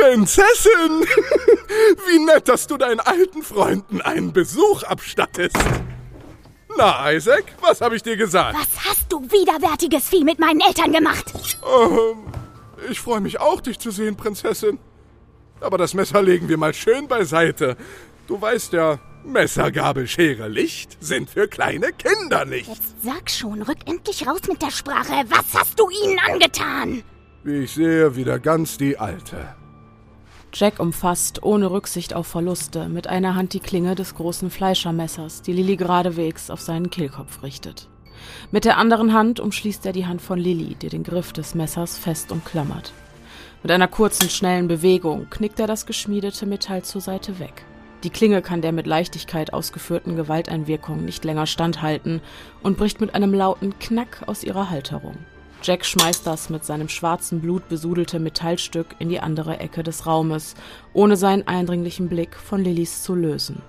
Prinzessin! Wie nett, dass du deinen alten Freunden einen Besuch abstattest. Na, Isaac, was habe ich dir gesagt? Was hast du widerwärtiges Vieh mit meinen Eltern gemacht? Ähm, ich freue mich auch, dich zu sehen, Prinzessin. Aber das Messer legen wir mal schön beiseite. Du weißt ja, Messer, Gabel, Schere, Licht sind für kleine Kinder nicht. Jetzt sag schon, rück endlich raus mit der Sprache. Was hast du ihnen angetan? Wie ich sehe, wieder ganz die Alte. Jack umfasst, ohne Rücksicht auf Verluste, mit einer Hand die Klinge des großen Fleischermessers, die Lilly geradewegs auf seinen Kehlkopf richtet. Mit der anderen Hand umschließt er die Hand von Lilly, die den Griff des Messers fest umklammert. Mit einer kurzen, schnellen Bewegung knickt er das geschmiedete Metall zur Seite weg. Die Klinge kann der mit Leichtigkeit ausgeführten Gewalteinwirkung nicht länger standhalten und bricht mit einem lauten Knack aus ihrer Halterung. Jack schmeißt das mit seinem schwarzen Blut besudelte Metallstück in die andere Ecke des Raumes, ohne seinen eindringlichen Blick von Lillys zu lösen.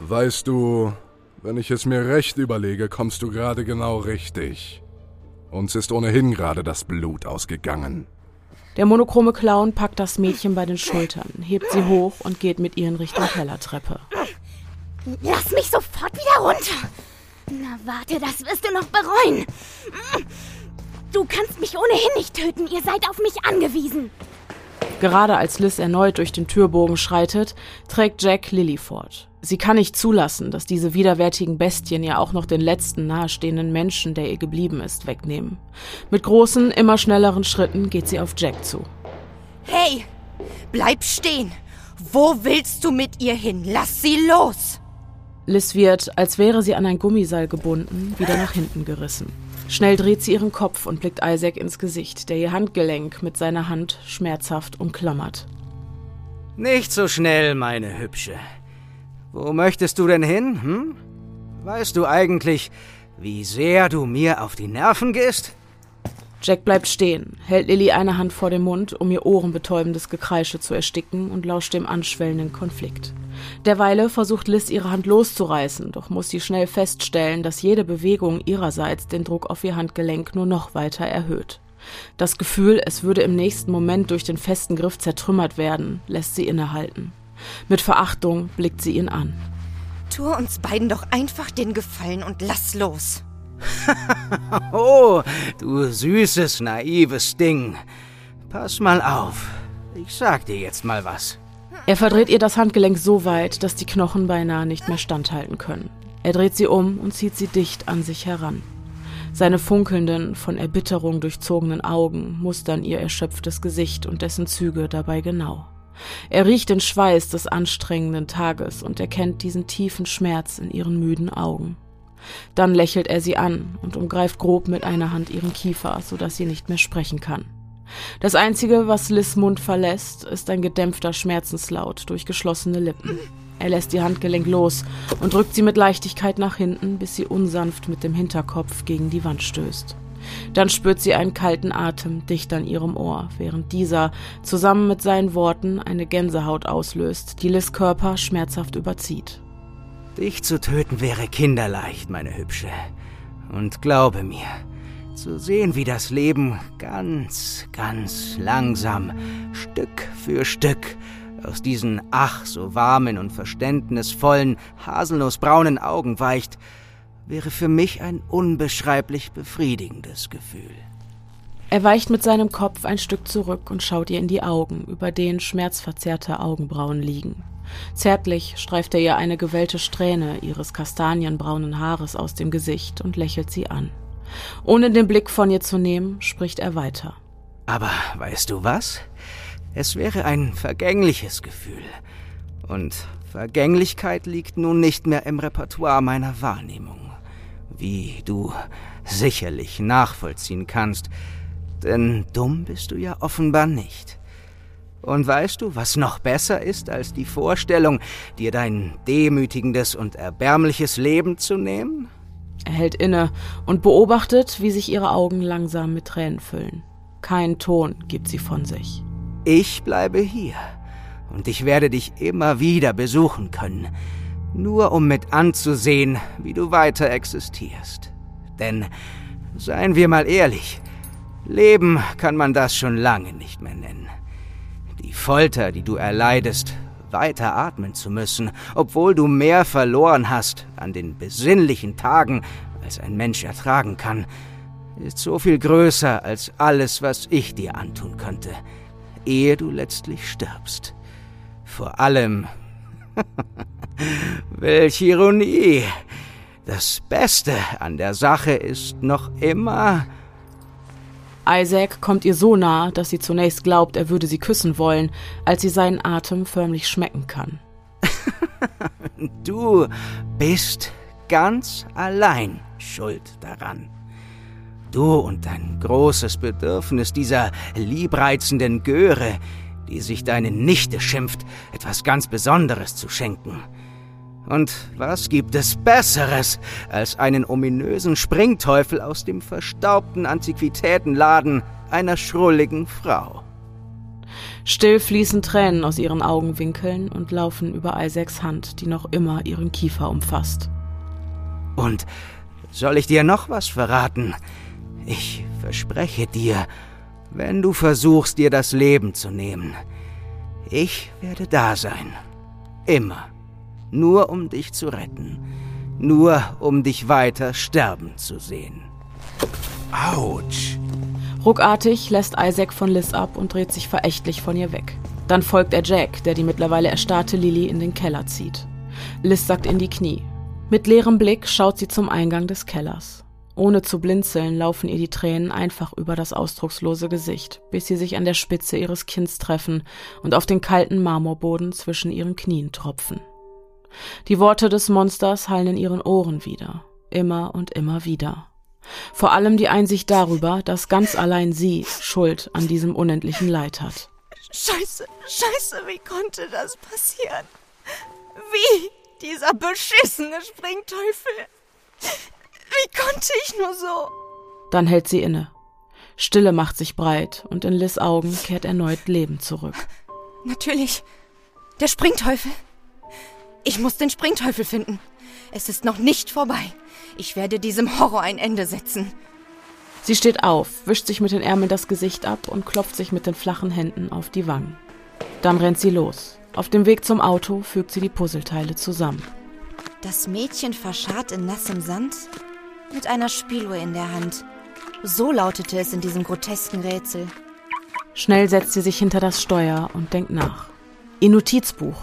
Weißt du, wenn ich es mir recht überlege, kommst du gerade genau richtig. Uns ist ohnehin gerade das Blut ausgegangen. Der monochrome Clown packt das Mädchen bei den Schultern, hebt sie hoch und geht mit ihr in Richtung Kellertreppe. Lass mich sofort wieder runter. Na warte, das wirst du noch bereuen. Du kannst mich ohnehin nicht töten. Ihr seid auf mich angewiesen. Gerade als Liz erneut durch den Türbogen schreitet, trägt Jack Lily fort. Sie kann nicht zulassen, dass diese widerwärtigen Bestien ja auch noch den letzten nahestehenden Menschen, der ihr geblieben ist, wegnehmen. Mit großen, immer schnelleren Schritten geht sie auf Jack zu. Hey, bleib stehen. Wo willst du mit ihr hin? Lass sie los. Liz wird, als wäre sie an ein Gummiseil gebunden, wieder nach hinten gerissen. Schnell dreht sie ihren Kopf und blickt Isaac ins Gesicht, der ihr Handgelenk mit seiner Hand schmerzhaft umklammert. Nicht so schnell, meine Hübsche. Wo möchtest du denn hin, hm? Weißt du eigentlich, wie sehr du mir auf die Nerven gehst? Jack bleibt stehen, hält Lilly eine Hand vor den Mund, um ihr ohrenbetäubendes Gekreische zu ersticken und lauscht dem anschwellenden Konflikt. Derweile versucht Liz ihre Hand loszureißen, doch muss sie schnell feststellen, dass jede Bewegung ihrerseits den Druck auf ihr Handgelenk nur noch weiter erhöht. Das Gefühl, es würde im nächsten Moment durch den festen Griff zertrümmert werden, lässt sie innehalten. Mit Verachtung blickt sie ihn an. Tu uns beiden doch einfach den Gefallen und lass los. oh, du süßes, naives Ding. Pass mal auf. Ich sag dir jetzt mal was. Er verdreht ihr das Handgelenk so weit, dass die Knochen beinahe nicht mehr standhalten können. Er dreht sie um und zieht sie dicht an sich heran. Seine funkelnden, von Erbitterung durchzogenen Augen mustern ihr erschöpftes Gesicht und dessen Züge dabei genau. Er riecht den Schweiß des anstrengenden Tages und erkennt diesen tiefen Schmerz in ihren müden Augen. Dann lächelt er sie an und umgreift grob mit einer Hand ihren Kiefer, so dass sie nicht mehr sprechen kann. Das Einzige, was Liz Mund verlässt, ist ein gedämpfter Schmerzenslaut durch geschlossene Lippen. Er lässt ihr Handgelenk los und drückt sie mit Leichtigkeit nach hinten, bis sie unsanft mit dem Hinterkopf gegen die Wand stößt. Dann spürt sie einen kalten Atem dicht an ihrem Ohr, während dieser zusammen mit seinen Worten eine Gänsehaut auslöst, die Liz Körper schmerzhaft überzieht. Dich zu töten wäre kinderleicht, meine Hübsche. Und glaube mir, zu sehen, wie das Leben ganz, ganz langsam, Stück für Stück, aus diesen ach so warmen und verständnisvollen, haselnussbraunen Augen weicht, wäre für mich ein unbeschreiblich befriedigendes Gefühl. Er weicht mit seinem Kopf ein Stück zurück und schaut ihr in die Augen, über denen schmerzverzerrte Augenbrauen liegen. Zärtlich streift er ihr eine gewellte Strähne ihres kastanienbraunen Haares aus dem Gesicht und lächelt sie an. Ohne den Blick von ihr zu nehmen, spricht er weiter. Aber weißt du was? Es wäre ein vergängliches Gefühl. Und Vergänglichkeit liegt nun nicht mehr im Repertoire meiner Wahrnehmung. Wie du sicherlich nachvollziehen kannst. Denn dumm bist du ja offenbar nicht. Und weißt du, was noch besser ist als die Vorstellung, dir dein demütigendes und erbärmliches Leben zu nehmen? Er hält inne und beobachtet, wie sich ihre Augen langsam mit Tränen füllen. Kein Ton gibt sie von sich. Ich bleibe hier und ich werde dich immer wieder besuchen können, nur um mit anzusehen, wie du weiter existierst. Denn, seien wir mal ehrlich, Leben kann man das schon lange nicht mehr nennen. Folter, die du erleidest, weiter atmen zu müssen, obwohl du mehr verloren hast an den besinnlichen Tagen, als ein Mensch ertragen kann, ist so viel größer als alles, was ich dir antun könnte, ehe du letztlich stirbst. Vor allem. Welch Ironie! Das Beste an der Sache ist noch immer. Isaac kommt ihr so nah, dass sie zunächst glaubt, er würde sie küssen wollen, als sie seinen Atem förmlich schmecken kann. du bist ganz allein schuld daran. Du und dein großes Bedürfnis dieser liebreizenden Göre, die sich deine Nichte schimpft, etwas ganz Besonderes zu schenken. Und was gibt es Besseres als einen ominösen Springteufel aus dem verstaubten Antiquitätenladen einer schrulligen Frau? Still fließen Tränen aus ihren Augenwinkeln und laufen über Isaacs Hand, die noch immer ihren Kiefer umfasst. Und soll ich dir noch was verraten? Ich verspreche dir, wenn du versuchst, dir das Leben zu nehmen, ich werde da sein. Immer nur um dich zu retten, nur um dich weiter sterben zu sehen. Autsch. Ruckartig lässt Isaac von Liz ab und dreht sich verächtlich von ihr weg. Dann folgt er Jack, der die mittlerweile erstarrte Lily in den Keller zieht. Liz sackt in die Knie. Mit leerem Blick schaut sie zum Eingang des Kellers. Ohne zu blinzeln laufen ihr die Tränen einfach über das ausdruckslose Gesicht, bis sie sich an der Spitze ihres Kinns treffen und auf den kalten Marmorboden zwischen ihren Knien tropfen. Die Worte des Monsters hallen in ihren Ohren wieder, immer und immer wieder. Vor allem die Einsicht darüber, dass ganz allein sie Schuld an diesem unendlichen Leid hat. Scheiße, scheiße, wie konnte das passieren? Wie? Dieser beschissene Springteufel. Wie konnte ich nur so? Dann hält sie inne. Stille macht sich breit und in Liz Augen kehrt erneut Leben zurück. Natürlich. Der Springteufel. Ich muss den Springteufel finden. Es ist noch nicht vorbei. Ich werde diesem Horror ein Ende setzen. Sie steht auf, wischt sich mit den Ärmeln das Gesicht ab und klopft sich mit den flachen Händen auf die Wangen. Dann rennt sie los. Auf dem Weg zum Auto fügt sie die Puzzleteile zusammen. Das Mädchen verscharrt in nassem Sand mit einer Spieluhr in der Hand. So lautete es in diesem grotesken Rätsel. Schnell setzt sie sich hinter das Steuer und denkt nach. Ihr Notizbuch.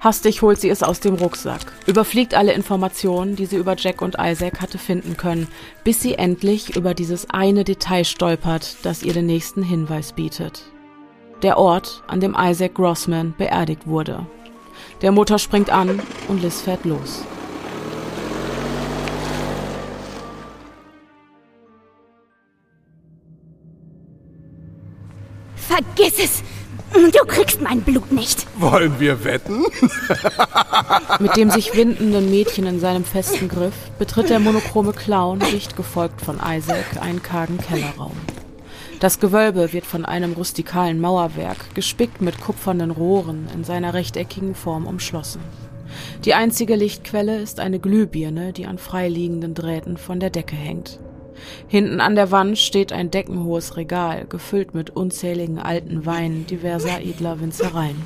Hastig holt sie es aus dem Rucksack, überfliegt alle Informationen, die sie über Jack und Isaac hatte finden können, bis sie endlich über dieses eine Detail stolpert, das ihr den nächsten Hinweis bietet. Der Ort, an dem Isaac Grossman beerdigt wurde. Der Motor springt an und Liz fährt los. Vergiss es! Du kriegst mein Blut nicht. Wollen wir wetten? Mit dem sich windenden Mädchen in seinem festen Griff betritt der monochrome Clown, dicht gefolgt von Isaac, einen kargen Kellerraum. Das Gewölbe wird von einem rustikalen Mauerwerk, gespickt mit kupfernen Rohren, in seiner rechteckigen Form umschlossen. Die einzige Lichtquelle ist eine Glühbirne, die an freiliegenden Drähten von der Decke hängt. Hinten an der Wand steht ein deckenhohes Regal, gefüllt mit unzähligen alten Weinen diverser edler Winzereien.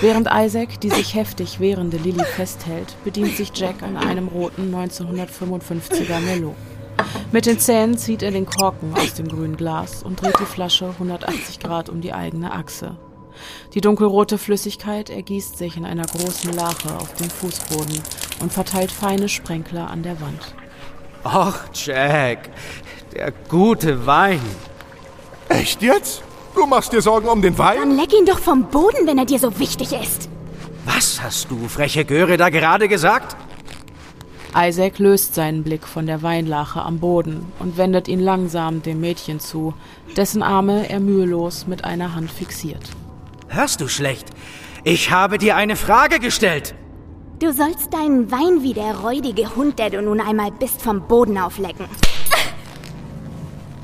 Während Isaac die sich heftig wehrende Lilly festhält, bedient sich Jack an einem roten 1955er Merlot. Mit den Zähnen zieht er den Korken aus dem grünen Glas und dreht die Flasche 180 Grad um die eigene Achse. Die dunkelrote Flüssigkeit ergießt sich in einer großen Lache auf dem Fußboden und verteilt feine Sprenkler an der Wand. Och, Jack, der gute Wein. Echt jetzt? Du machst dir Sorgen um den Wein? Dann leck ihn doch vom Boden, wenn er dir so wichtig ist. Was hast du, freche Göre, da gerade gesagt? Isaac löst seinen Blick von der Weinlache am Boden und wendet ihn langsam dem Mädchen zu, dessen Arme er mühelos mit einer Hand fixiert. Hörst du schlecht? Ich habe dir eine Frage gestellt. Du sollst deinen Wein wie der räudige Hund, der du nun einmal bist, vom Boden auflecken.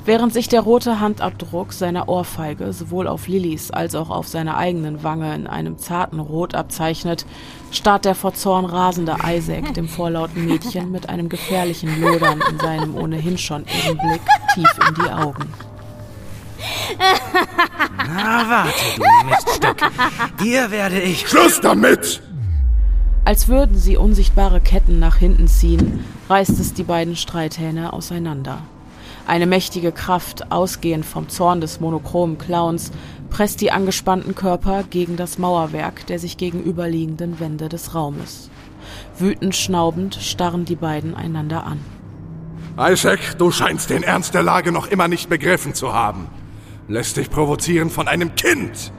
Während sich der rote Handabdruck seiner Ohrfeige sowohl auf Lillys als auch auf seiner eigenen Wange in einem zarten Rot abzeichnet, starrt der vor Zorn rasende Isaac dem vorlauten Mädchen mit einem gefährlichen Lodern in seinem ohnehin schon irren Blick tief in die Augen. Na, warte, du Miststück. Dir werde ich... Schluss damit! Als würden sie unsichtbare Ketten nach hinten ziehen, reißt es die beiden Streithähne auseinander. Eine mächtige Kraft, ausgehend vom Zorn des monochromen Clowns, presst die angespannten Körper gegen das Mauerwerk der sich gegenüberliegenden Wände des Raumes. Wütend schnaubend starren die beiden einander an. Isaac, du scheinst den Ernst der Lage noch immer nicht begriffen zu haben. Lässt dich provozieren von einem Kind.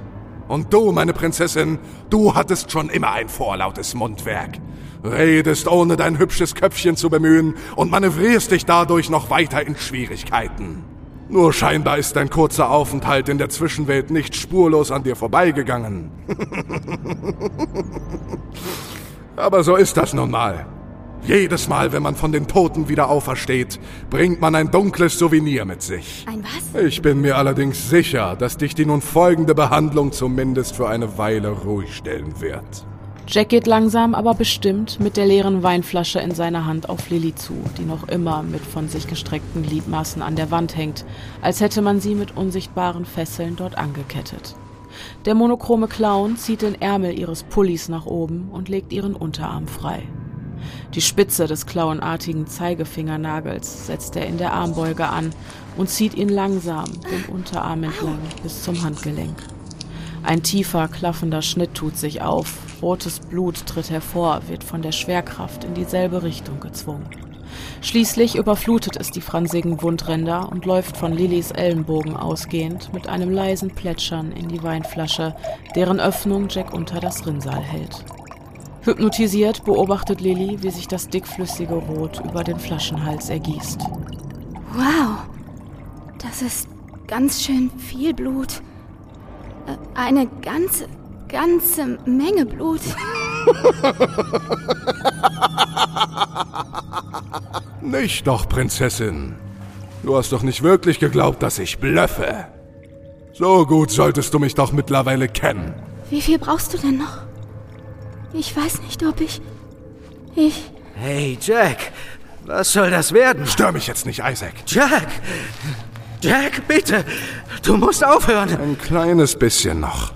Und du, meine Prinzessin, du hattest schon immer ein vorlautes Mundwerk. Redest ohne dein hübsches Köpfchen zu bemühen und manövrierst dich dadurch noch weiter in Schwierigkeiten. Nur scheinbar ist dein kurzer Aufenthalt in der Zwischenwelt nicht spurlos an dir vorbeigegangen. Aber so ist das nun mal. Jedes Mal, wenn man von den Toten wieder aufersteht, bringt man ein dunkles Souvenir mit sich. Ein was? Ich bin mir allerdings sicher, dass dich die nun folgende Behandlung zumindest für eine Weile ruhig stellen wird. Jack geht langsam, aber bestimmt mit der leeren Weinflasche in seiner Hand auf Lilly zu, die noch immer mit von sich gestreckten Gliedmaßen an der Wand hängt, als hätte man sie mit unsichtbaren Fesseln dort angekettet. Der monochrome Clown zieht den Ärmel ihres Pullis nach oben und legt ihren Unterarm frei. Die Spitze des clownartigen Zeigefingernagels setzt er in der Armbeuge an und zieht ihn langsam den Unterarm entlang bis zum Handgelenk. Ein tiefer, klaffender Schnitt tut sich auf, rotes Blut tritt hervor, wird von der Schwerkraft in dieselbe Richtung gezwungen. Schließlich überflutet es die fransigen Wundränder und läuft von Lillys Ellenbogen ausgehend mit einem leisen Plätschern in die Weinflasche, deren Öffnung Jack unter das Rinnsal hält. Hypnotisiert beobachtet Lilly, wie sich das dickflüssige Rot über den Flaschenhals ergießt. Wow. Das ist ganz schön viel Blut. Äh, Eine ganze, ganze Menge Blut. Nicht doch, Prinzessin. Du hast doch nicht wirklich geglaubt, dass ich blöffe. So gut solltest du mich doch mittlerweile kennen. Wie viel brauchst du denn noch? Ich weiß nicht, ob ich. Ich. Hey, Jack. Was soll das werden? Stör mich jetzt nicht, Isaac. Jack! Jack, bitte! Du musst aufhören! Ein kleines bisschen noch.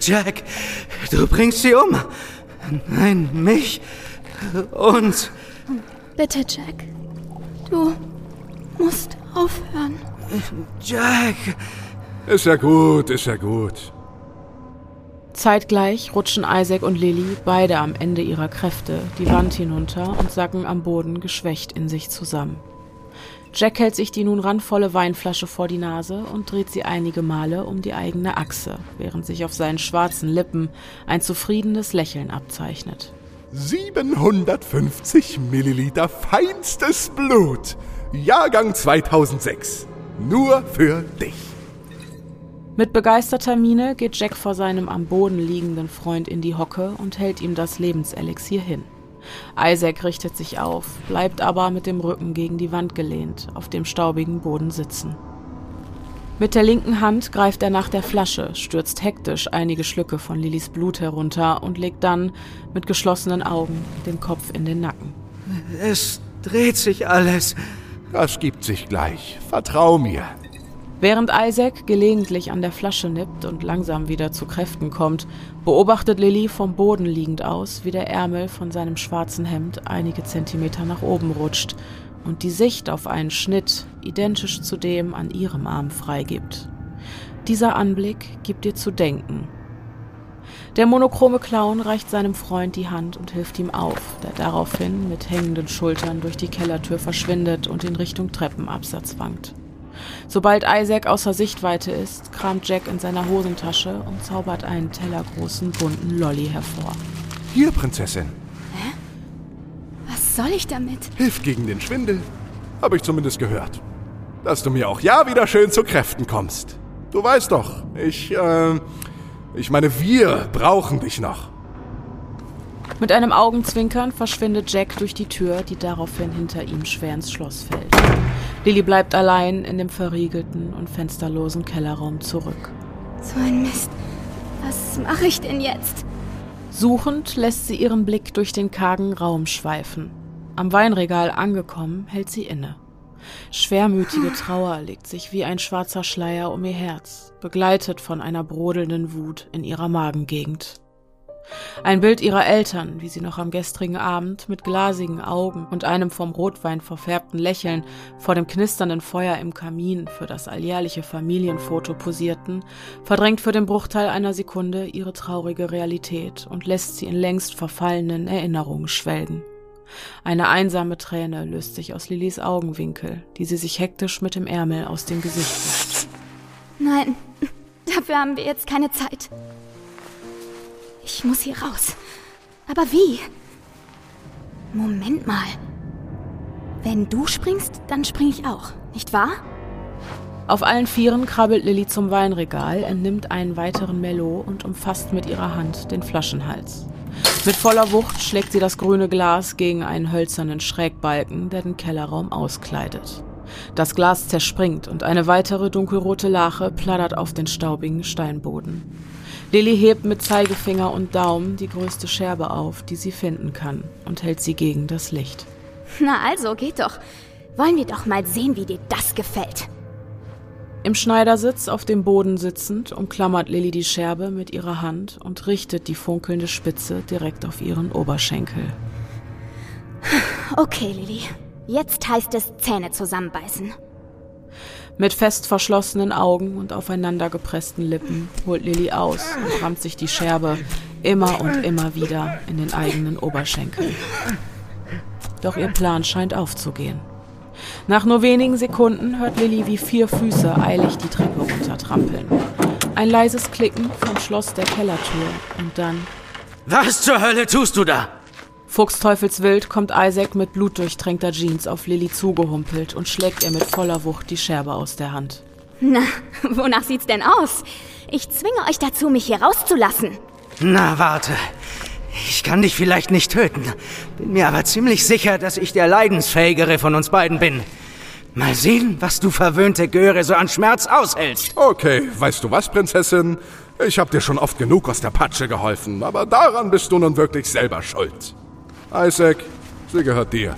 Jack, du bringst sie um! Nein, mich! Uns! Bitte, Jack. Du musst aufhören. Jack! Ist ja gut, ist ja gut. Zeitgleich rutschen Isaac und Lilly, beide am Ende ihrer Kräfte, die Wand hinunter und sacken am Boden geschwächt in sich zusammen. Jack hält sich die nun randvolle Weinflasche vor die Nase und dreht sie einige Male um die eigene Achse, während sich auf seinen schwarzen Lippen ein zufriedenes Lächeln abzeichnet. 750 Milliliter feinstes Blut. Jahrgang 2006. Nur für dich. Mit begeisterter Miene geht Jack vor seinem am Boden liegenden Freund in die Hocke und hält ihm das Lebenselixier hin. Isaac richtet sich auf, bleibt aber mit dem Rücken gegen die Wand gelehnt, auf dem staubigen Boden sitzen. Mit der linken Hand greift er nach der Flasche, stürzt hektisch einige Schlücke von Lillys Blut herunter und legt dann mit geschlossenen Augen den Kopf in den Nacken. Es dreht sich alles. Das gibt sich gleich. Vertrau mir. Während Isaac gelegentlich an der Flasche nippt und langsam wieder zu Kräften kommt, beobachtet Lilly vom Boden liegend aus, wie der Ärmel von seinem schwarzen Hemd einige Zentimeter nach oben rutscht und die Sicht auf einen Schnitt, identisch zu dem an ihrem Arm, freigibt. Dieser Anblick gibt ihr zu denken. Der monochrome Clown reicht seinem Freund die Hand und hilft ihm auf, der daraufhin mit hängenden Schultern durch die Kellertür verschwindet und in Richtung Treppenabsatz wankt. Sobald Isaac außer Sichtweite ist, kramt Jack in seiner Hosentasche und zaubert einen tellergroßen bunten Lolly hervor. Hier, Prinzessin. Was soll ich damit? Hilft gegen den Schwindel. Habe ich zumindest gehört. Dass du mir auch ja wieder schön zu Kräften kommst. Du weißt doch, ich, äh, ich meine, wir brauchen dich noch. Mit einem Augenzwinkern verschwindet Jack durch die Tür, die daraufhin hinter ihm schwer ins Schloss fällt. Lilly bleibt allein in dem verriegelten und fensterlosen Kellerraum zurück. So ein Mist. Was mache ich denn jetzt? Suchend lässt sie ihren Blick durch den kargen Raum schweifen. Am Weinregal angekommen, hält sie inne. Schwermütige Trauer legt sich wie ein schwarzer Schleier um ihr Herz, begleitet von einer brodelnden Wut in ihrer Magengegend. Ein Bild ihrer Eltern, wie sie noch am gestrigen Abend mit glasigen Augen und einem vom Rotwein verfärbten Lächeln vor dem knisternden Feuer im Kamin für das alljährliche Familienfoto posierten, verdrängt für den Bruchteil einer Sekunde ihre traurige Realität und lässt sie in längst verfallenen Erinnerungen schwelgen. Eine einsame Träne löst sich aus Lillys Augenwinkel, die sie sich hektisch mit dem Ärmel aus dem Gesicht wischt. Nein, dafür haben wir jetzt keine Zeit. Ich muss hier raus. Aber wie? Moment mal. Wenn du springst, dann spring ich auch, nicht wahr? Auf allen Vieren krabbelt Lilly zum Weinregal, entnimmt einen weiteren Melot und umfasst mit ihrer Hand den Flaschenhals. Mit voller Wucht schlägt sie das grüne Glas gegen einen hölzernen Schrägbalken, der den Kellerraum auskleidet. Das Glas zerspringt und eine weitere dunkelrote Lache plattert auf den staubigen Steinboden. Lilly hebt mit Zeigefinger und Daumen die größte Scherbe auf, die sie finden kann, und hält sie gegen das Licht. Na also, geht doch. Wollen wir doch mal sehen, wie dir das gefällt. Im Schneidersitz auf dem Boden sitzend umklammert Lilly die Scherbe mit ihrer Hand und richtet die funkelnde Spitze direkt auf ihren Oberschenkel. Okay, Lilly. Jetzt heißt es Zähne zusammenbeißen. Mit fest verschlossenen Augen und aufeinandergepressten Lippen holt Lilly aus und rammt sich die Scherbe immer und immer wieder in den eigenen Oberschenkel. Doch ihr Plan scheint aufzugehen. Nach nur wenigen Sekunden hört Lilly, wie vier Füße eilig die Treppe runtertrampeln. Ein leises Klicken vom Schloss der Kellertür und dann. Was zur Hölle tust du da? Fuchsteufelswild kommt Isaac mit blutdurchtränkter Jeans auf Lilly zugehumpelt und schlägt ihr mit voller Wucht die Scherbe aus der Hand. Na, wonach sieht's denn aus? Ich zwinge euch dazu, mich hier rauszulassen. Na, warte. Ich kann dich vielleicht nicht töten, bin mir aber ziemlich sicher, dass ich der leidensfähigere von uns beiden bin. Mal sehen, was du verwöhnte Göre so an Schmerz aushältst. Okay, weißt du was, Prinzessin? Ich hab dir schon oft genug aus der Patsche geholfen, aber daran bist du nun wirklich selber schuld. Isaac, sie gehört dir.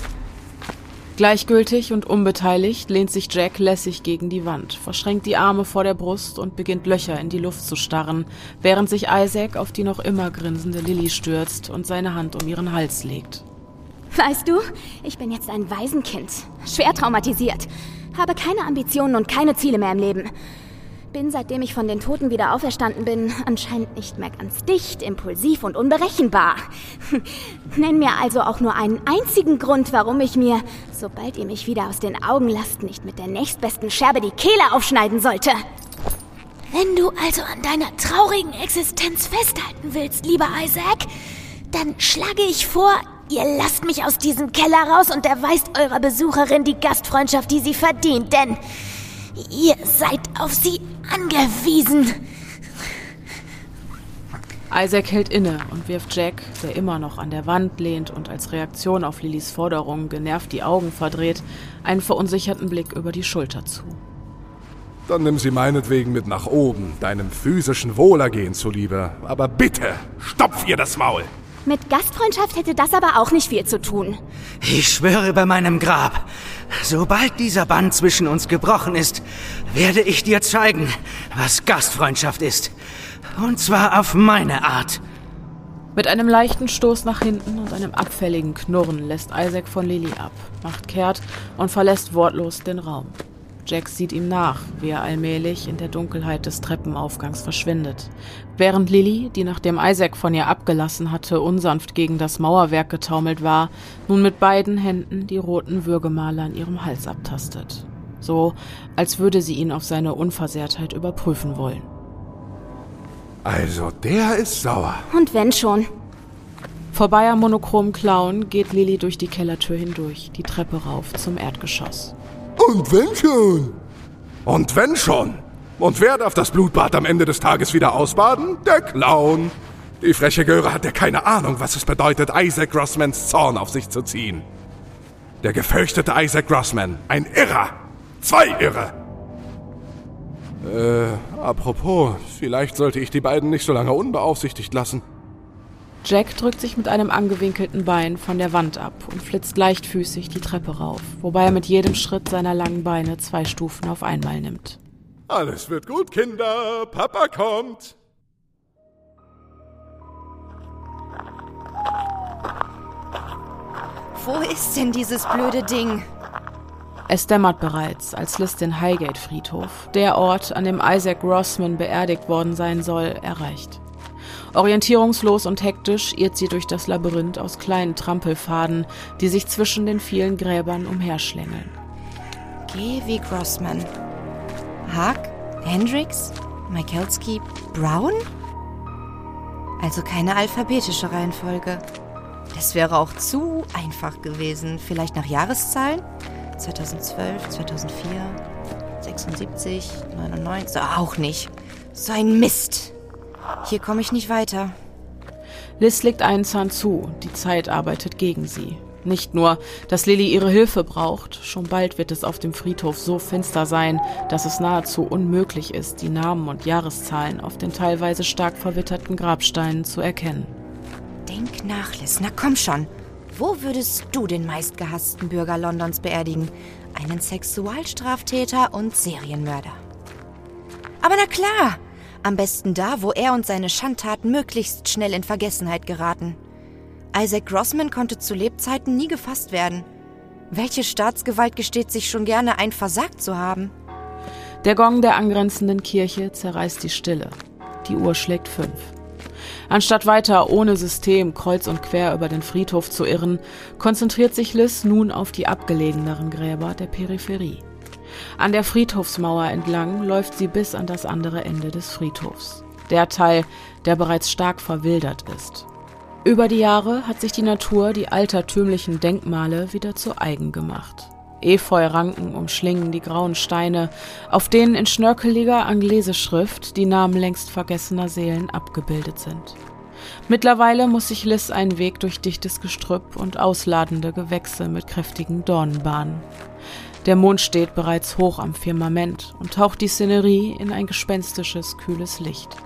Gleichgültig und unbeteiligt lehnt sich Jack lässig gegen die Wand, verschränkt die Arme vor der Brust und beginnt Löcher in die Luft zu starren, während sich Isaac auf die noch immer grinsende Lilly stürzt und seine Hand um ihren Hals legt. Weißt du, ich bin jetzt ein Waisenkind, schwer traumatisiert, habe keine Ambitionen und keine Ziele mehr im Leben. Bin, seitdem ich von den Toten wieder auferstanden bin, anscheinend nicht mehr ganz dicht, impulsiv und unberechenbar. Nenn mir also auch nur einen einzigen Grund, warum ich mir, sobald ihr mich wieder aus den Augen lasst, nicht mit der nächstbesten Scherbe die Kehle aufschneiden sollte. Wenn du also an deiner traurigen Existenz festhalten willst, lieber Isaac, dann schlage ich vor, ihr lasst mich aus diesem Keller raus und erweist eurer Besucherin die Gastfreundschaft, die sie verdient, denn ihr seid auf sie angewiesen. Isaac hält inne und wirft Jack, der immer noch an der Wand lehnt und als Reaktion auf Lillys Forderung genervt die Augen verdreht, einen verunsicherten Blick über die Schulter zu. Dann nimm sie meinetwegen mit nach oben, deinem physischen Wohlergehen zuliebe. Aber bitte, stopf ihr das Maul! Mit Gastfreundschaft hätte das aber auch nicht viel zu tun. Ich schwöre bei meinem Grab, sobald dieser Band zwischen uns gebrochen ist, werde ich dir zeigen, was Gastfreundschaft ist. Und zwar auf meine Art. Mit einem leichten Stoß nach hinten und einem abfälligen Knurren lässt Isaac von Lily ab, macht kehrt und verlässt wortlos den Raum. Jack sieht ihm nach, wie er allmählich in der Dunkelheit des Treppenaufgangs verschwindet, während Lilly, die nachdem Isaac von ihr abgelassen hatte, unsanft gegen das Mauerwerk getaumelt war, nun mit beiden Händen die roten Würgemale an ihrem Hals abtastet. So, als würde sie ihn auf seine Unversehrtheit überprüfen wollen. Also, der ist sauer. Und wenn schon. Vorbei am monochromen Clown geht Lilly durch die Kellertür hindurch, die Treppe rauf zum Erdgeschoss. Und wenn schon? Und wenn schon? Und wer darf das Blutbad am Ende des Tages wieder ausbaden? Der Clown. Die freche Göre hat ja keine Ahnung, was es bedeutet, Isaac Grossmans Zorn auf sich zu ziehen. Der gefürchtete Isaac Grossman. Ein Irrer. Zwei Irre. Äh, apropos, vielleicht sollte ich die beiden nicht so lange unbeaufsichtigt lassen. Jack drückt sich mit einem angewinkelten Bein von der Wand ab und flitzt leichtfüßig die Treppe rauf, wobei er mit jedem Schritt seiner langen Beine zwei Stufen auf einmal nimmt. Alles wird gut, Kinder. Papa kommt. Wo ist denn dieses blöde Ding? Es dämmert bereits, als Liz den Highgate-Friedhof, der Ort, an dem Isaac Grossman beerdigt worden sein soll, erreicht. Orientierungslos und hektisch irrt sie durch das Labyrinth aus kleinen Trampelfaden, die sich zwischen den vielen Gräbern umherschlängeln. G wie Grossman. Haag, Hendricks, Michaelski, Brown? Also keine alphabetische Reihenfolge. Das wäre auch zu einfach gewesen. Vielleicht nach Jahreszahlen? 2012, 2004, 76, 99. Auch nicht. So ein Mist. Hier komme ich nicht weiter. Liz legt einen Zahn zu, die Zeit arbeitet gegen sie. Nicht nur, dass Lilly ihre Hilfe braucht, schon bald wird es auf dem Friedhof so finster sein, dass es nahezu unmöglich ist, die Namen und Jahreszahlen auf den teilweise stark verwitterten Grabsteinen zu erkennen. Denk nach, Liz. Na komm schon. Wo würdest du den meistgehassten Bürger Londons beerdigen? Einen Sexualstraftäter und Serienmörder. Aber na klar, am besten da, wo er und seine Schandtaten möglichst schnell in Vergessenheit geraten. Isaac Grossman konnte zu Lebzeiten nie gefasst werden. Welche Staatsgewalt gesteht sich schon gerne ein, versagt zu haben? Der Gong der angrenzenden Kirche zerreißt die Stille. Die Uhr schlägt fünf. Anstatt weiter ohne System kreuz und quer über den Friedhof zu irren, konzentriert sich Liz nun auf die abgelegeneren Gräber der Peripherie. An der Friedhofsmauer entlang läuft sie bis an das andere Ende des Friedhofs. Der Teil, der bereits stark verwildert ist. Über die Jahre hat sich die Natur die altertümlichen Denkmale wieder zu eigen gemacht. Efeuranken umschlingen die grauen Steine, auf denen in schnörkeliger Angleseschrift die Namen längst vergessener Seelen abgebildet sind. Mittlerweile muss sich Liz einen Weg durch dichtes Gestrüpp und ausladende Gewächse mit kräftigen Dornen bahnen. Der Mond steht bereits hoch am Firmament und taucht die Szenerie in ein gespenstisches, kühles Licht.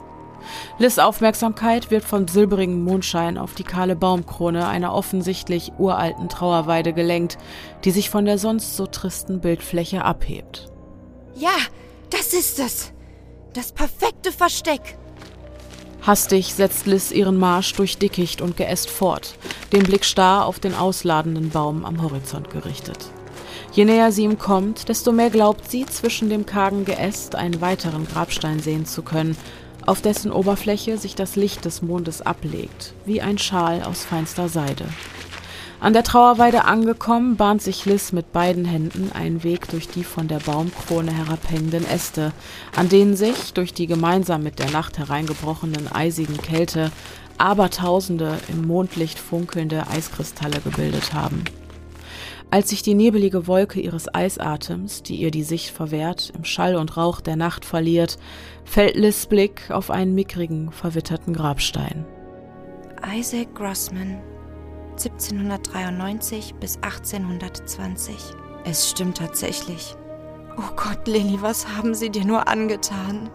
Liz Aufmerksamkeit wird vom silbrigen Mondschein auf die kahle Baumkrone einer offensichtlich uralten Trauerweide gelenkt, die sich von der sonst so tristen Bildfläche abhebt. Ja, das ist es. Das perfekte Versteck. Hastig setzt Liz ihren Marsch durch Dickicht und Geäst fort, den Blick starr auf den ausladenden Baum am Horizont gerichtet. Je näher sie ihm kommt, desto mehr glaubt sie, zwischen dem kargen Geäst einen weiteren Grabstein sehen zu können, auf dessen Oberfläche sich das Licht des Mondes ablegt, wie ein Schal aus feinster Seide. An der Trauerweide angekommen, bahnt sich Liz mit beiden Händen einen Weg durch die von der Baumkrone herabhängenden Äste, an denen sich, durch die gemeinsam mit der Nacht hereingebrochenen eisigen Kälte, abertausende im Mondlicht funkelnde Eiskristalle gebildet haben. Als sich die nebelige Wolke ihres Eisatems, die ihr die Sicht verwehrt, im Schall und Rauch der Nacht verliert, fällt Liz Blick auf einen mickrigen, verwitterten Grabstein. Isaac Grossman, 1793 bis 1820. Es stimmt tatsächlich. Oh Gott, Lilly, was haben sie dir nur angetan?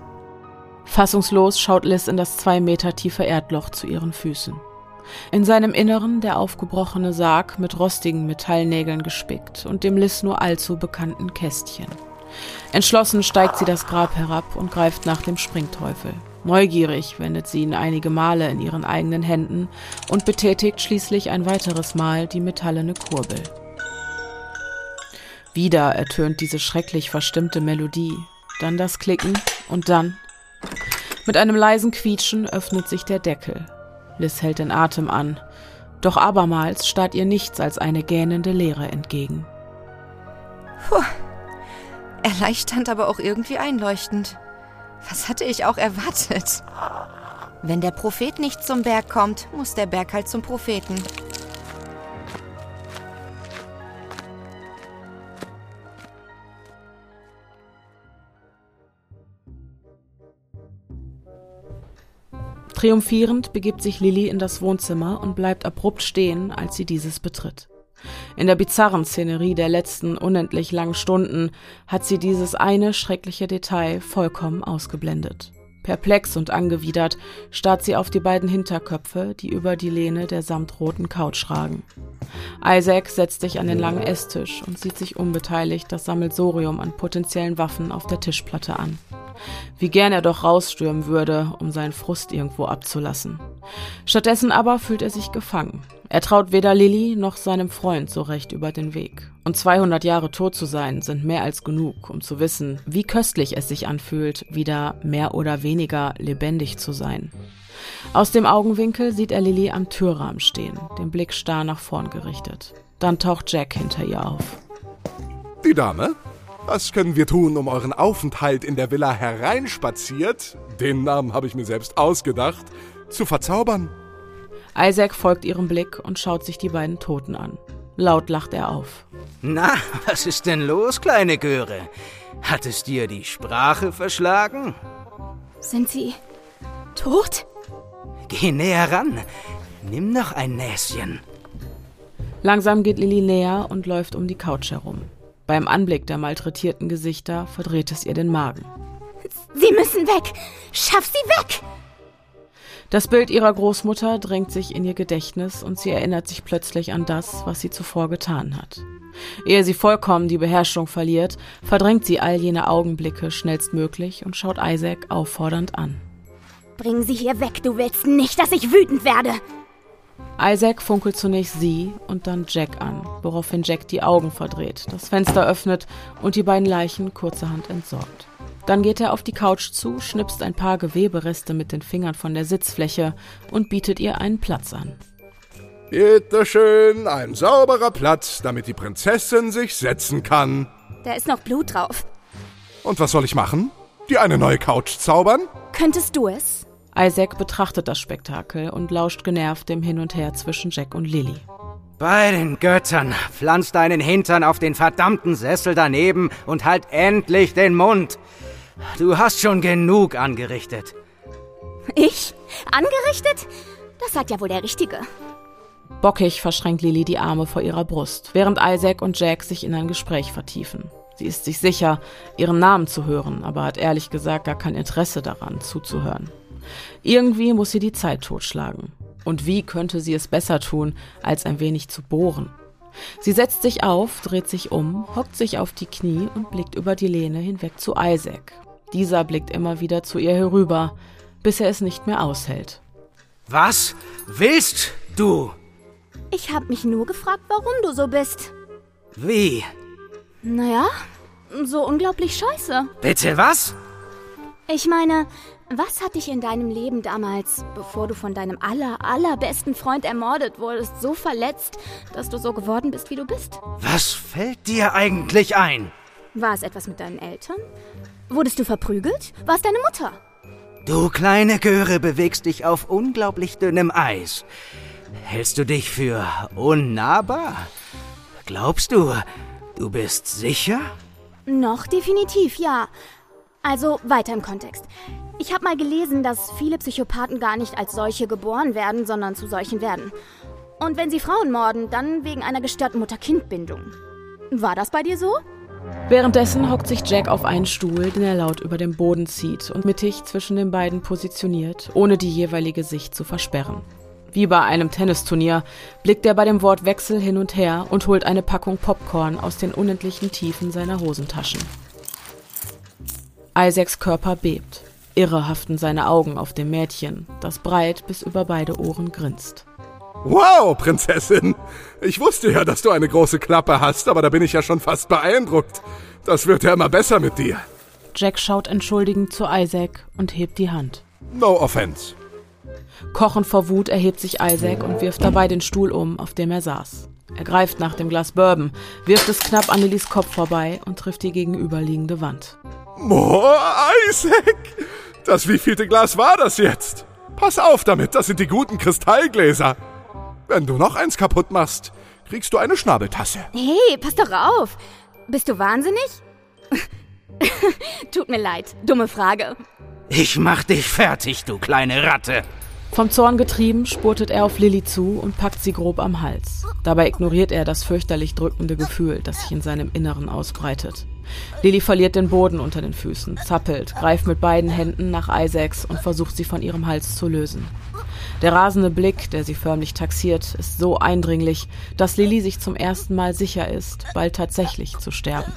Fassungslos schaut Liz in das zwei Meter tiefe Erdloch zu ihren Füßen. In seinem Inneren der aufgebrochene Sarg mit rostigen Metallnägeln gespickt und dem Liz nur allzu bekannten Kästchen. Entschlossen steigt sie das Grab herab und greift nach dem Springteufel. Neugierig wendet sie ihn einige Male in ihren eigenen Händen und betätigt schließlich ein weiteres Mal die metallene Kurbel. Wieder ertönt diese schrecklich verstimmte Melodie, dann das Klicken und dann. Mit einem leisen Quietschen öffnet sich der Deckel. Liz hält den Atem an, doch abermals starrt ihr nichts als eine gähnende Leere entgegen. Puh. Erleichternd, aber auch irgendwie einleuchtend. Was hatte ich auch erwartet? Wenn der Prophet nicht zum Berg kommt, muss der Berg halt zum Propheten. Triumphierend begibt sich Lilly in das Wohnzimmer und bleibt abrupt stehen, als sie dieses betritt. In der bizarren Szenerie der letzten unendlich langen Stunden hat sie dieses eine schreckliche Detail vollkommen ausgeblendet. Perplex und angewidert starrt sie auf die beiden Hinterköpfe, die über die Lehne der samtroten Couch ragen. Isaac setzt sich an den langen Esstisch und sieht sich unbeteiligt das Sammelsorium an potenziellen Waffen auf der Tischplatte an. Wie gern er doch rausstürmen würde, um seinen Frust irgendwo abzulassen. Stattdessen aber fühlt er sich gefangen. Er traut weder Lilly noch seinem Freund so recht über den Weg. Und 200 Jahre tot zu sein sind mehr als genug, um zu wissen, wie köstlich es sich anfühlt, wieder mehr oder weniger lebendig zu sein. Aus dem Augenwinkel sieht er Lilly am Türrahmen stehen, den Blick starr nach vorn gerichtet. Dann taucht Jack hinter ihr auf. Die Dame? Was können wir tun, um euren Aufenthalt in der Villa hereinspaziert, den Namen habe ich mir selbst ausgedacht, zu verzaubern? Isaac folgt ihrem Blick und schaut sich die beiden Toten an. Laut lacht er auf. Na, was ist denn los, kleine Göre? Hat es dir die Sprache verschlagen? Sind sie tot? Geh näher ran. Nimm noch ein Näschen. Langsam geht Lilly näher und läuft um die Couch herum. Beim Anblick der malträtierten Gesichter verdreht es ihr den Magen. Sie müssen weg! Schaff sie weg! Das Bild ihrer Großmutter drängt sich in ihr Gedächtnis und sie erinnert sich plötzlich an das, was sie zuvor getan hat. Ehe sie vollkommen die Beherrschung verliert, verdrängt sie all jene Augenblicke schnellstmöglich und schaut Isaac auffordernd an. Bring sie hier weg, du willst nicht, dass ich wütend werde! Isaac funkelt zunächst sie und dann Jack an, woraufhin Jack die Augen verdreht, das Fenster öffnet und die beiden Leichen kurzerhand entsorgt. Dann geht er auf die Couch zu, schnipst ein paar Gewebereste mit den Fingern von der Sitzfläche und bietet ihr einen Platz an. Bitte schön, ein sauberer Platz, damit die Prinzessin sich setzen kann. Da ist noch Blut drauf. Und was soll ich machen? Dir eine neue Couch zaubern? Könntest du es? Isaac betrachtet das Spektakel und lauscht genervt dem Hin und Her zwischen Jack und Lily. Bei den Göttern, pflanz deinen Hintern auf den verdammten Sessel daneben und halt endlich den Mund. Du hast schon genug angerichtet. Ich? Angerichtet? Das sagt ja wohl der Richtige. Bockig verschränkt Lily die Arme vor ihrer Brust, während Isaac und Jack sich in ein Gespräch vertiefen. Sie ist sich sicher, ihren Namen zu hören, aber hat ehrlich gesagt gar kein Interesse daran, zuzuhören. Irgendwie muss sie die Zeit totschlagen. Und wie könnte sie es besser tun, als ein wenig zu bohren? Sie setzt sich auf, dreht sich um, hockt sich auf die Knie und blickt über die Lehne hinweg zu Isaac. Dieser blickt immer wieder zu ihr herüber, bis er es nicht mehr aushält. Was willst du? Ich hab mich nur gefragt, warum du so bist. Wie? Naja, so unglaublich scheiße. Bitte was? Ich meine, was hat dich in deinem Leben damals, bevor du von deinem aller, allerbesten Freund ermordet wurdest, so verletzt, dass du so geworden bist, wie du bist? Was fällt dir eigentlich ein? War es etwas mit deinen Eltern? Wurdest du verprügelt? War es deine Mutter? Du kleine Göre bewegst dich auf unglaublich dünnem Eis. Hältst du dich für unnahbar? Glaubst du, du bist sicher? Noch definitiv, ja. Also weiter im Kontext. Ich habe mal gelesen, dass viele Psychopathen gar nicht als solche geboren werden, sondern zu solchen werden. Und wenn sie Frauen morden, dann wegen einer gestörten Mutter-Kind-Bindung. War das bei dir so? Währenddessen hockt sich Jack auf einen Stuhl, den er laut über den Boden zieht und mittig zwischen den beiden positioniert, ohne die jeweilige Sicht zu versperren. Wie bei einem Tennisturnier blickt er bei dem Wort Wechsel hin und her und holt eine Packung Popcorn aus den unendlichen Tiefen seiner Hosentaschen. Isaacs Körper bebt. Irre haften seine Augen auf dem Mädchen, das breit bis über beide Ohren grinst. Wow, Prinzessin! Ich wusste ja, dass du eine große Klappe hast, aber da bin ich ja schon fast beeindruckt. Das wird ja immer besser mit dir. Jack schaut entschuldigend zu Isaac und hebt die Hand. No offense. Kochend vor Wut erhebt sich Isaac und wirft dabei den Stuhl um, auf dem er saß. Er greift nach dem Glas Bourbon, wirft es knapp an Lillys Kopf vorbei und trifft die gegenüberliegende Wand. Boah, Isaac! Das wievielte Glas war das jetzt? Pass auf damit, das sind die guten Kristallgläser. Wenn du noch eins kaputt machst, kriegst du eine Schnabeltasse. Hey, pass doch auf. Bist du wahnsinnig? Tut mir leid, dumme Frage. Ich mach dich fertig, du kleine Ratte. Vom Zorn getrieben spurtet er auf Lilly zu und packt sie grob am Hals. Dabei ignoriert er das fürchterlich drückende Gefühl, das sich in seinem Inneren ausbreitet. Lilly verliert den Boden unter den Füßen, zappelt, greift mit beiden Händen nach Isaacs und versucht sie von ihrem Hals zu lösen. Der rasende Blick, der sie förmlich taxiert, ist so eindringlich, dass Lilly sich zum ersten Mal sicher ist, bald tatsächlich zu sterben.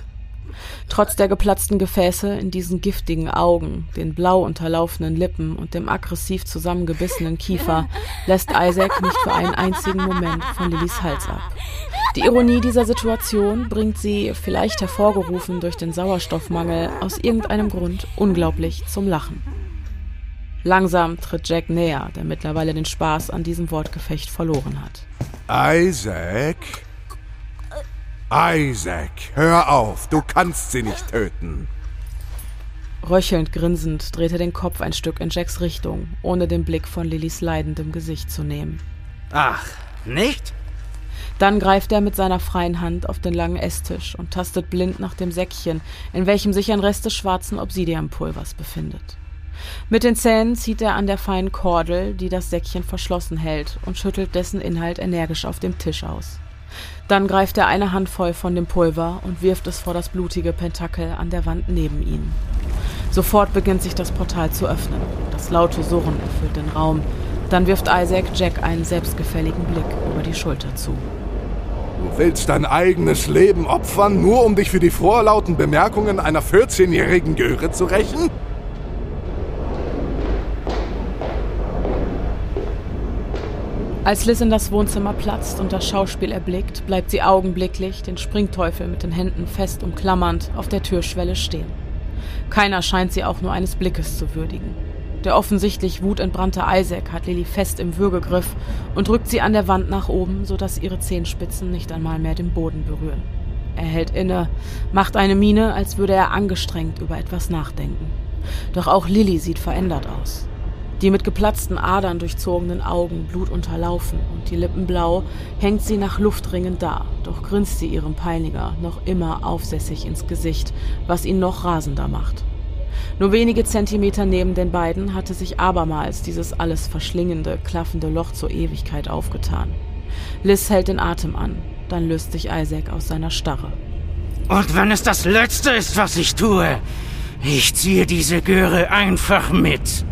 Trotz der geplatzten Gefäße in diesen giftigen Augen, den blau unterlaufenden Lippen und dem aggressiv zusammengebissenen Kiefer lässt Isaac nicht für einen einzigen Moment von Lillys Hals ab. Die Ironie dieser Situation bringt sie, vielleicht hervorgerufen durch den Sauerstoffmangel, aus irgendeinem Grund unglaublich zum Lachen. Langsam tritt Jack näher, der mittlerweile den Spaß an diesem Wortgefecht verloren hat. Isaac? Isaac, hör auf, du kannst sie nicht töten. Röchelnd grinsend dreht er den Kopf ein Stück in Jacks Richtung, ohne den Blick von Lillys leidendem Gesicht zu nehmen. Ach, nicht? Dann greift er mit seiner freien Hand auf den langen Esstisch und tastet blind nach dem Säckchen, in welchem sich ein Rest des schwarzen Obsidianpulvers befindet. Mit den Zähnen zieht er an der feinen Kordel, die das Säckchen verschlossen hält, und schüttelt dessen Inhalt energisch auf dem Tisch aus. Dann greift er eine Handvoll von dem Pulver und wirft es vor das blutige Pentakel an der Wand neben ihm. Sofort beginnt sich das Portal zu öffnen. Das laute Surren erfüllt den Raum. Dann wirft Isaac Jack einen selbstgefälligen Blick über die Schulter zu. Du willst dein eigenes Leben opfern, nur um dich für die vorlauten Bemerkungen einer 14-jährigen Göre zu rächen? Als Liz in das Wohnzimmer platzt und das Schauspiel erblickt, bleibt sie augenblicklich, den Springteufel mit den Händen fest umklammernd, auf der Türschwelle stehen. Keiner scheint sie auch nur eines Blickes zu würdigen. Der offensichtlich wutentbrannte Isaac hat Lilly fest im Würgegriff und drückt sie an der Wand nach oben, sodass ihre Zehenspitzen nicht einmal mehr den Boden berühren. Er hält inne, macht eine Miene, als würde er angestrengt über etwas nachdenken. Doch auch Lilly sieht verändert aus. Die mit geplatzten Adern durchzogenen Augen blutunterlaufen und die Lippen blau, hängt sie nach Luft ringend da, doch grinst sie ihrem Peiniger noch immer aufsässig ins Gesicht, was ihn noch rasender macht. Nur wenige Zentimeter neben den beiden hatte sich abermals dieses alles verschlingende, klaffende Loch zur Ewigkeit aufgetan. Liz hält den Atem an, dann löst sich Isaac aus seiner Starre. Und wenn es das Letzte ist, was ich tue, ich ziehe diese Göre einfach mit.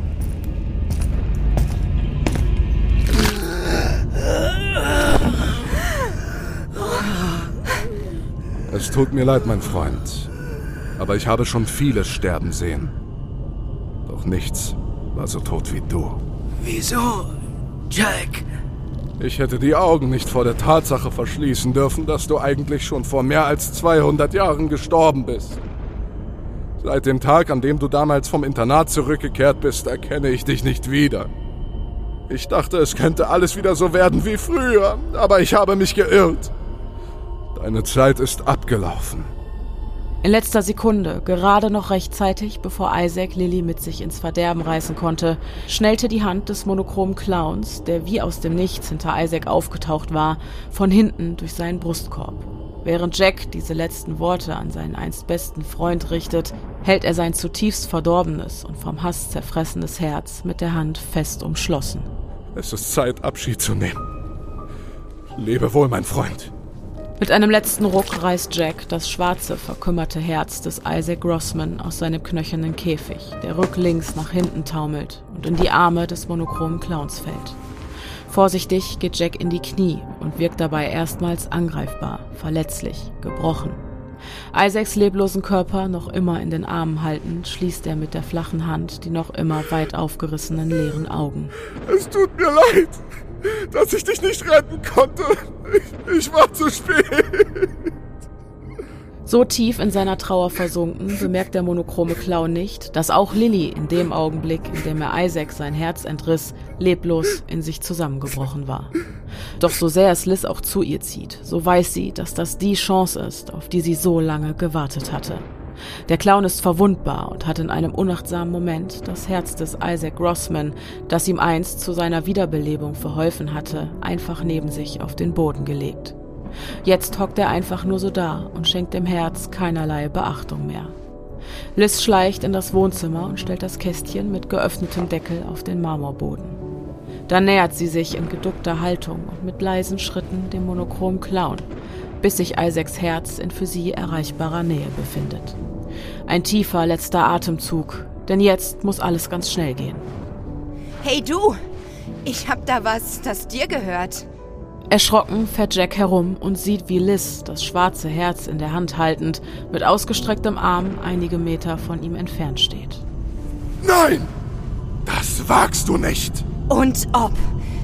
Es tut mir leid, mein Freund. Aber ich habe schon vieles sterben sehen. Doch nichts war so tot wie du. Wieso, Jack? Ich hätte die Augen nicht vor der Tatsache verschließen dürfen, dass du eigentlich schon vor mehr als 200 Jahren gestorben bist. Seit dem Tag, an dem du damals vom Internat zurückgekehrt bist, erkenne ich dich nicht wieder. Ich dachte, es könnte alles wieder so werden wie früher, aber ich habe mich geirrt. Deine Zeit ist abgelaufen. In letzter Sekunde, gerade noch rechtzeitig, bevor Isaac Lilly mit sich ins Verderben reißen konnte, schnellte die Hand des monochromen Clowns, der wie aus dem Nichts hinter Isaac aufgetaucht war, von hinten durch seinen Brustkorb. Während Jack diese letzten Worte an seinen einst besten Freund richtet, hält er sein zutiefst verdorbenes und vom Hass zerfressenes Herz mit der Hand fest umschlossen. Es ist Zeit, Abschied zu nehmen. Lebe wohl, mein Freund. Mit einem letzten Ruck reißt Jack das schwarze, verkümmerte Herz des Isaac Grossman aus seinem knöchernen Käfig, der rücklings nach hinten taumelt und in die Arme des monochromen Clowns fällt. Vorsichtig geht Jack in die Knie und wirkt dabei erstmals angreifbar, verletzlich, gebrochen. Isaacs leblosen Körper noch immer in den Armen haltend, schließt er mit der flachen Hand die noch immer weit aufgerissenen leeren Augen. Es tut mir leid dass ich dich nicht retten konnte. Ich, ich war zu spät. So tief in seiner Trauer versunken, bemerkt der monochrome Clown nicht, dass auch Lilly in dem Augenblick, in dem er Isaac sein Herz entriss, leblos in sich zusammengebrochen war. Doch so sehr es Liz auch zu ihr zieht, so weiß sie, dass das die Chance ist, auf die sie so lange gewartet hatte. Der Clown ist verwundbar und hat in einem unachtsamen Moment das Herz des Isaac Grossman, das ihm einst zu seiner Wiederbelebung verholfen hatte, einfach neben sich auf den Boden gelegt. Jetzt hockt er einfach nur so da und schenkt dem Herz keinerlei Beachtung mehr. Liz schleicht in das Wohnzimmer und stellt das Kästchen mit geöffnetem Deckel auf den Marmorboden. Dann nähert sie sich in geduckter Haltung und mit leisen Schritten dem monochrom Clown, bis sich Isaacs Herz in für sie erreichbarer Nähe befindet. Ein tiefer letzter Atemzug, denn jetzt muss alles ganz schnell gehen. Hey du, ich hab da was, das dir gehört. Erschrocken fährt Jack herum und sieht, wie Liz, das schwarze Herz in der Hand haltend, mit ausgestrecktem Arm einige Meter von ihm entfernt steht. Nein! Das wagst du nicht! Und ob.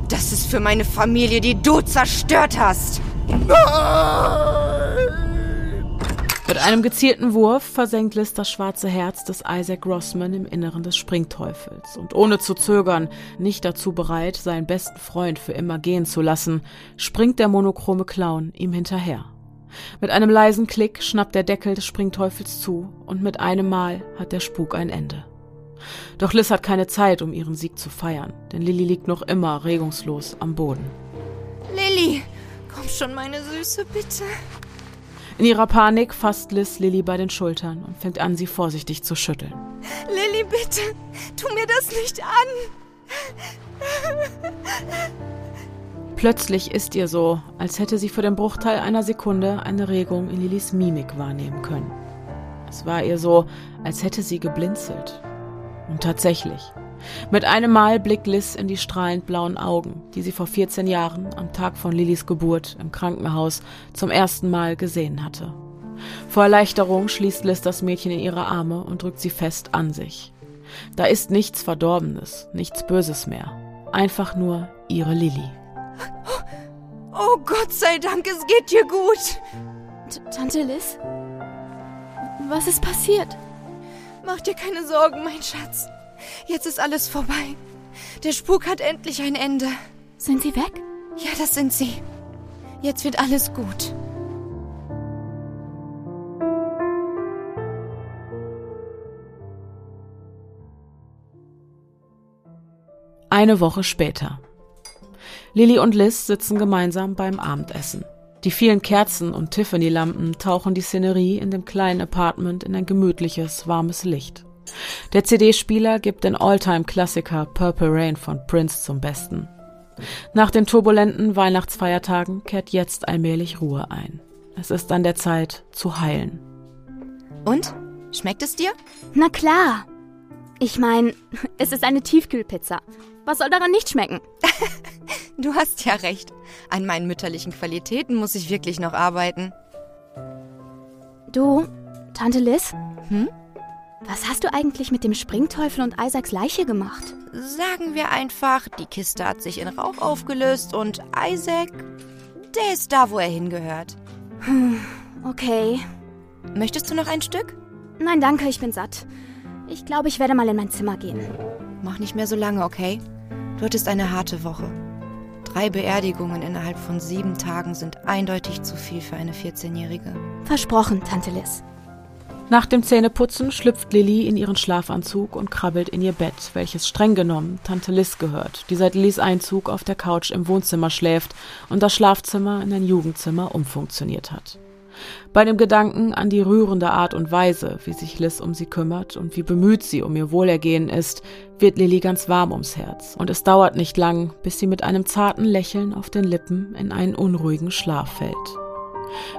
Das ist für meine Familie, die du zerstört hast. Nein! Mit einem gezielten Wurf versenkt Liz das schwarze Herz des Isaac Rossman im Inneren des Springteufels und ohne zu zögern, nicht dazu bereit, seinen besten Freund für immer gehen zu lassen, springt der monochrome Clown ihm hinterher. Mit einem leisen Klick schnappt der Deckel des Springteufels zu und mit einem Mal hat der Spuk ein Ende. Doch Liz hat keine Zeit, um ihren Sieg zu feiern, denn Lilly liegt noch immer regungslos am Boden. Lilly, komm schon, meine Süße, bitte. In ihrer Panik fasst Liz Lilly bei den Schultern und fängt an, sie vorsichtig zu schütteln. Lilly, bitte, tu mir das nicht an. Plötzlich ist ihr so, als hätte sie für den Bruchteil einer Sekunde eine Regung in Lillys Mimik wahrnehmen können. Es war ihr so, als hätte sie geblinzelt. Und tatsächlich, mit einem Mal blickt Liz in die strahlend blauen Augen, die sie vor 14 Jahren am Tag von Lillys Geburt im Krankenhaus zum ersten Mal gesehen hatte. Vor Erleichterung schließt Liz das Mädchen in ihre Arme und drückt sie fest an sich. Da ist nichts Verdorbenes, nichts Böses mehr. Einfach nur ihre Lilly. Oh Gott sei Dank, es geht dir gut. T Tante Liz? Was ist passiert? Mach dir keine Sorgen, mein Schatz. Jetzt ist alles vorbei. Der Spuk hat endlich ein Ende. Sind sie weg? Ja, das sind sie. Jetzt wird alles gut. Eine Woche später. Lilly und Liz sitzen gemeinsam beim Abendessen. Die vielen Kerzen und Tiffany-Lampen tauchen die Szenerie in dem kleinen Apartment in ein gemütliches, warmes Licht. Der CD-Spieler gibt den Alltime-Klassiker Purple Rain von Prince zum Besten. Nach den turbulenten Weihnachtsfeiertagen kehrt jetzt allmählich Ruhe ein. Es ist an der Zeit zu heilen. Und? Schmeckt es dir? Na klar. Ich meine, es ist eine Tiefkühlpizza. Was soll daran nicht schmecken? Du hast ja recht. An meinen mütterlichen Qualitäten muss ich wirklich noch arbeiten. Du, Tante Liz? Hm? Was hast du eigentlich mit dem Springteufel und Isaacs Leiche gemacht? Sagen wir einfach, die Kiste hat sich in Rauch aufgelöst und Isaac, der ist da, wo er hingehört. Hm, okay. Möchtest du noch ein Stück? Nein, danke, ich bin satt. Ich glaube, ich werde mal in mein Zimmer gehen. Mach nicht mehr so lange, okay? Du hattest eine harte Woche. Drei Beerdigungen innerhalb von sieben Tagen sind eindeutig zu viel für eine 14-Jährige. Versprochen, Tante Liz. Nach dem Zähneputzen schlüpft Lilly in ihren Schlafanzug und krabbelt in ihr Bett, welches streng genommen Tante Liz gehört, die seit Lillys Einzug auf der Couch im Wohnzimmer schläft und das Schlafzimmer in ein Jugendzimmer umfunktioniert hat. Bei dem Gedanken an die rührende Art und Weise, wie sich Liz um sie kümmert und wie bemüht sie um ihr Wohlergehen ist, wird Lilly ganz warm ums Herz. Und es dauert nicht lang, bis sie mit einem zarten Lächeln auf den Lippen in einen unruhigen Schlaf fällt.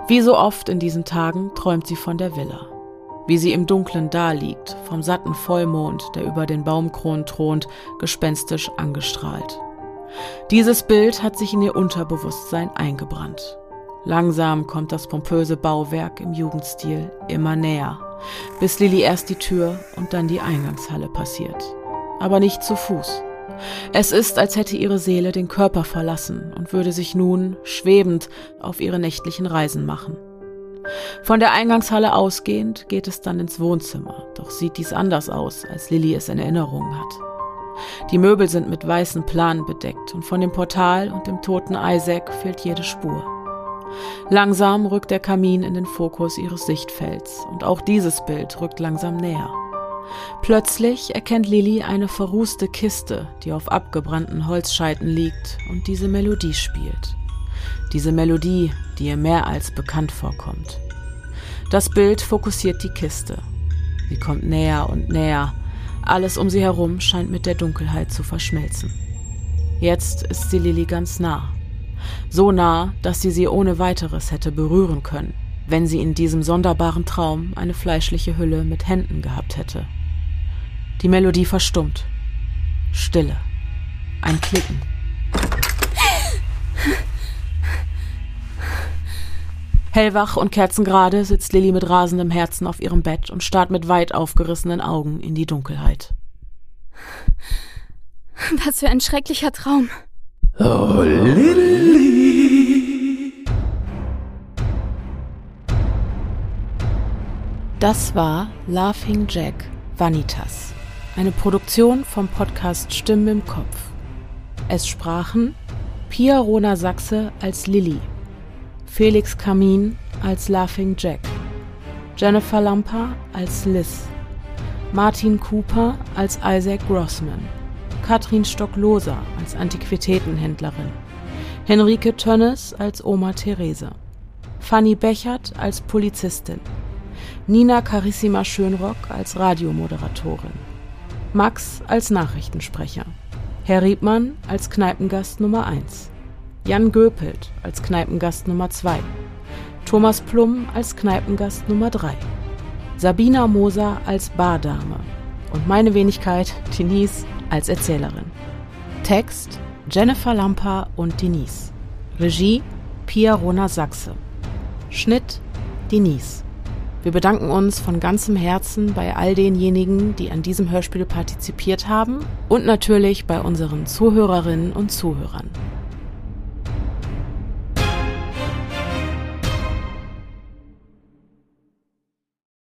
Wie so oft in diesen Tagen träumt sie von der Villa wie sie im Dunklen daliegt, vom satten Vollmond, der über den Baumkronen thront, gespenstisch angestrahlt. Dieses Bild hat sich in ihr Unterbewusstsein eingebrannt. Langsam kommt das pompöse Bauwerk im Jugendstil immer näher, bis Lilly erst die Tür und dann die Eingangshalle passiert. Aber nicht zu Fuß. Es ist, als hätte ihre Seele den Körper verlassen und würde sich nun, schwebend, auf ihre nächtlichen Reisen machen. Von der Eingangshalle ausgehend geht es dann ins Wohnzimmer, doch sieht dies anders aus, als Lilly es in Erinnerung hat. Die Möbel sind mit weißen Planen bedeckt und von dem Portal und dem toten Isaac fehlt jede Spur. Langsam rückt der Kamin in den Fokus ihres Sichtfelds und auch dieses Bild rückt langsam näher. Plötzlich erkennt Lilly eine verrußte Kiste, die auf abgebrannten Holzscheiten liegt und diese Melodie spielt. Diese Melodie, die ihr mehr als bekannt vorkommt. Das Bild fokussiert die Kiste. Sie kommt näher und näher. Alles um sie herum scheint mit der Dunkelheit zu verschmelzen. Jetzt ist sie Lilly ganz nah. So nah, dass sie sie ohne weiteres hätte berühren können, wenn sie in diesem sonderbaren Traum eine fleischliche Hülle mit Händen gehabt hätte. Die Melodie verstummt. Stille. Ein Klicken. Hellwach und kerzengerade sitzt Lilly mit rasendem Herzen auf ihrem Bett und starrt mit weit aufgerissenen Augen in die Dunkelheit. Was für ein schrecklicher Traum. Oh, Lilly. Das war Laughing Jack Vanitas, eine Produktion vom Podcast Stimmen im Kopf. Es sprachen Pia Rona Sachse als Lilly, Felix Kamin als Laughing Jack, Jennifer Lamper als Liz, Martin Cooper als Isaac Grossman, Katrin Stockloser als Antiquitätenhändlerin, Henrike Tönnes als Oma Therese, Fanny Bechert als Polizistin, Nina Carissima Schönrock als Radiomoderatorin, Max als Nachrichtensprecher, Herr Riebmann als Kneipengast Nummer 1, Jan Göpelt als Kneipengast Nummer 2, Thomas Plum als Kneipengast Nummer 3, Sabina Moser als Bardame und meine Wenigkeit Denise als Erzählerin. Text Jennifer Lamper und Denise. Regie Pia Rona Sachse. Schnitt Denise. Wir bedanken uns von ganzem Herzen bei all denjenigen, die an diesem Hörspiel partizipiert haben und natürlich bei unseren Zuhörerinnen und Zuhörern.